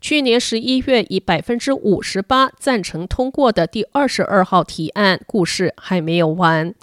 去年十一月以百分之五十八赞成通过的第二十二号提案，故事还没有完。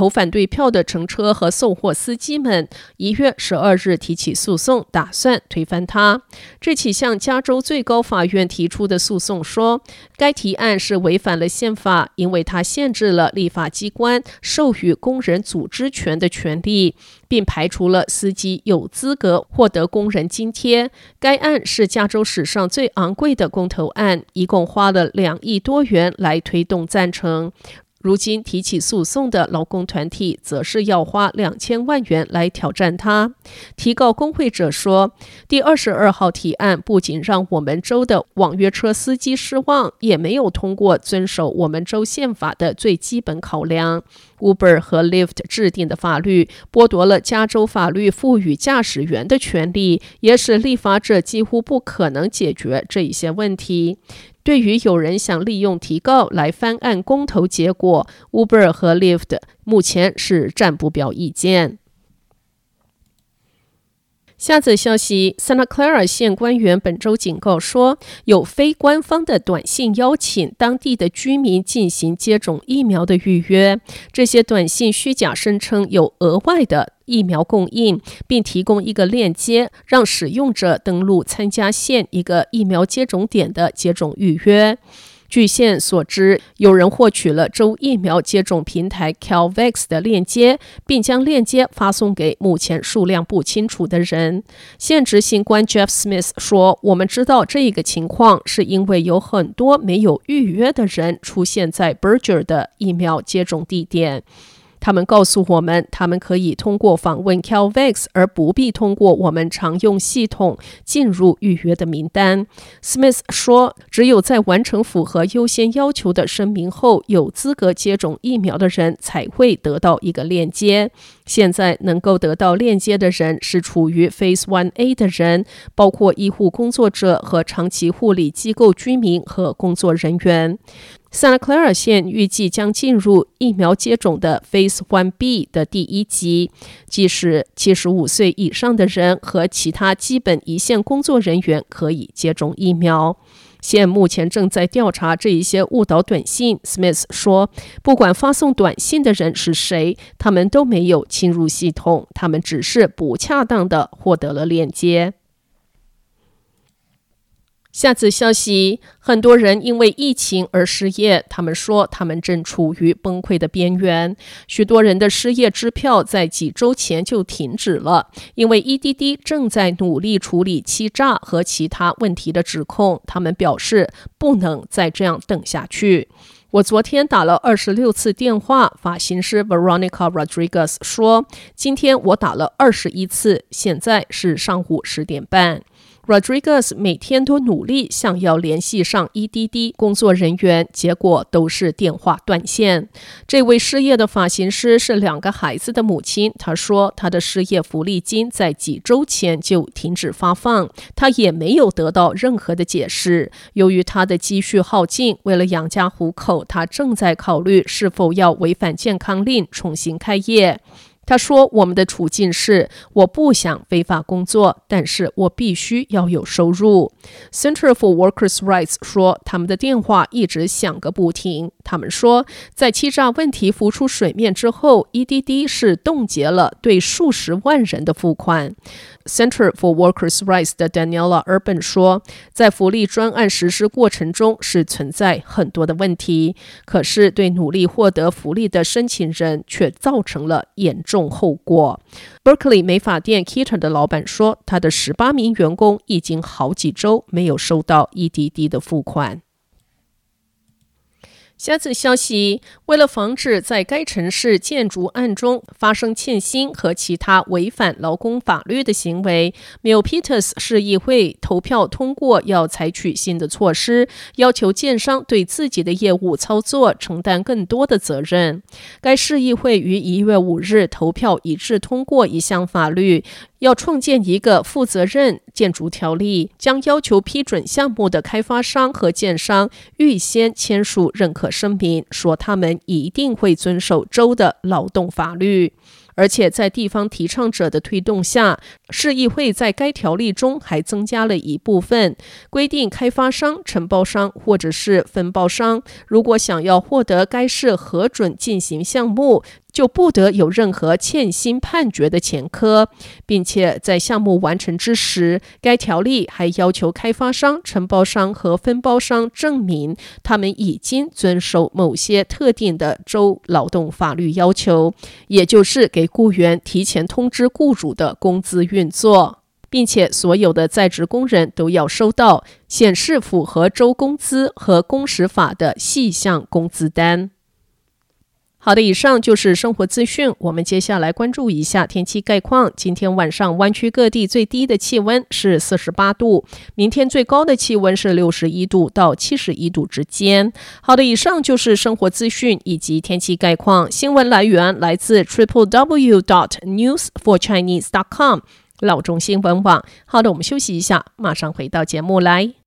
投反对票的乘车和送货司机们一月十二日提起诉讼，打算推翻它。这起向加州最高法院提出的诉讼说，该提案是违反了宪法，因为它限制了立法机关授予工人组织权的权利，并排除了司机有资格获得工人津贴。该案是加州史上最昂贵的公投案，一共花了两亿多元来推动赞成。如今提起诉讼的劳工团体则是要花两千万元来挑战他。提告工会者说，第二十二号提案不仅让我们州的网约车司机失望，也没有通过遵守我们州宪法的最基本考量。Uber 和 Lyft 制定的法律剥夺了加州法律赋予驾驶员的权利，也使立法者几乎不可能解决这一些问题。对于有人想利用提告来翻案公投结果，Uber 和 Lyft 目前是暂不表意见。下则消息：Santa Clara 县官员本周警告说，有非官方的短信邀请当地的居民进行接种疫苗的预约。这些短信虚假声称有额外的疫苗供应，并提供一个链接，让使用者登录参加县一个疫苗接种点的接种预约。据线所知，有人获取了州疫苗接种平台 CalVax 的链接，并将链接发送给目前数量不清楚的人。现执行官 Jeff Smith 说：“我们知道这个情况是因为有很多没有预约的人出现在 Berger 的疫苗接种地点。”他们告诉我们，他们可以通过访问 Calvex，而不必通过我们常用系统进入预约的名单。Smith 说，只有在完成符合优先要求的声明后，有资格接种疫苗的人才会得到一个链接。现在能够得到链接的人是处于 Phase One A 的人，包括医护工作者和长期护理机构居民和工作人员。Santa Clara 县预计将进入疫苗接种的 Phase One B 的第一级，即使七十五岁以上的人和其他基本一线工作人员可以接种疫苗。县目前正在调查这一些误导短信。Smith 说，不管发送短信的人是谁，他们都没有侵入系统，他们只是不恰当的获得了链接。下次消息，很多人因为疫情而失业。他们说，他们正处于崩溃的边缘。许多人的失业支票在几周前就停止了，因为 EDD 正在努力处理欺诈和其他问题的指控。他们表示不能再这样等下去。我昨天打了二十六次电话，发型师 Veronica Rodriguez 说，今天我打了二十一次。现在是上午十点半。Rodriguez 每天都努力想要联系上 EDD 工作人员，结果都是电话断线。这位失业的发型师是两个孩子的母亲。她说，她的失业福利金在几周前就停止发放，她也没有得到任何的解释。由于她的积蓄耗尽，为了养家糊口，她正在考虑是否要违反健康令重新开业。他说：“我们的处境是，我不想非法工作，但是我必须要有收入。” Center for Workers' Rights 说，他们的电话一直响个不停。他们说，在欺诈问题浮出水面之后，EDD 是冻结了对数十万人的付款。Center for Workers' Rights 的 Daniela Urban 说，在福利专案实施过程中是存在很多的问题，可是对努力获得福利的申请人却造成了严重后果。Berkeley 美发店 Keter 的老板说，他的十八名员工已经好几周没有收到 EDD 的付款。下次消息，为了防止在该城市建筑案中发生欠薪和其他违反劳工法律的行为，Milpitas 市议会投票通过要采取新的措施，要求建商对自己的业务操作承担更多的责任。该市议会于一月五日投票一致通过一项法律。要创建一个负责任建筑条例，将要求批准项目的开发商和建商预先签署认可声明，说他们一定会遵守州的劳动法律。而且在地方提倡者的推动下，市议会在该条例中还增加了一部分，规定开发商、承包商或者是分包商，如果想要获得该市核准进行项目，就不得有任何欠薪判决的前科，并且在项目完成之时，该条例还要求开发商、承包商和分包商证明他们已经遵守某些特定的州劳动法律要求，也就是给雇员提前通知雇主的工资运作，并且所有的在职工人都要收到显示符合州工资和工时法的细项工资单。好的，以上就是生活资讯。我们接下来关注一下天气概况。今天晚上湾区各地最低的气温是四十八度，明天最高的气温是六十一度到七十一度之间。好的，以上就是生活资讯以及天气概况。新闻来源来自 triple w dot news for chinese dot com 老中新闻网。好的，我们休息一下，马上回到节目来。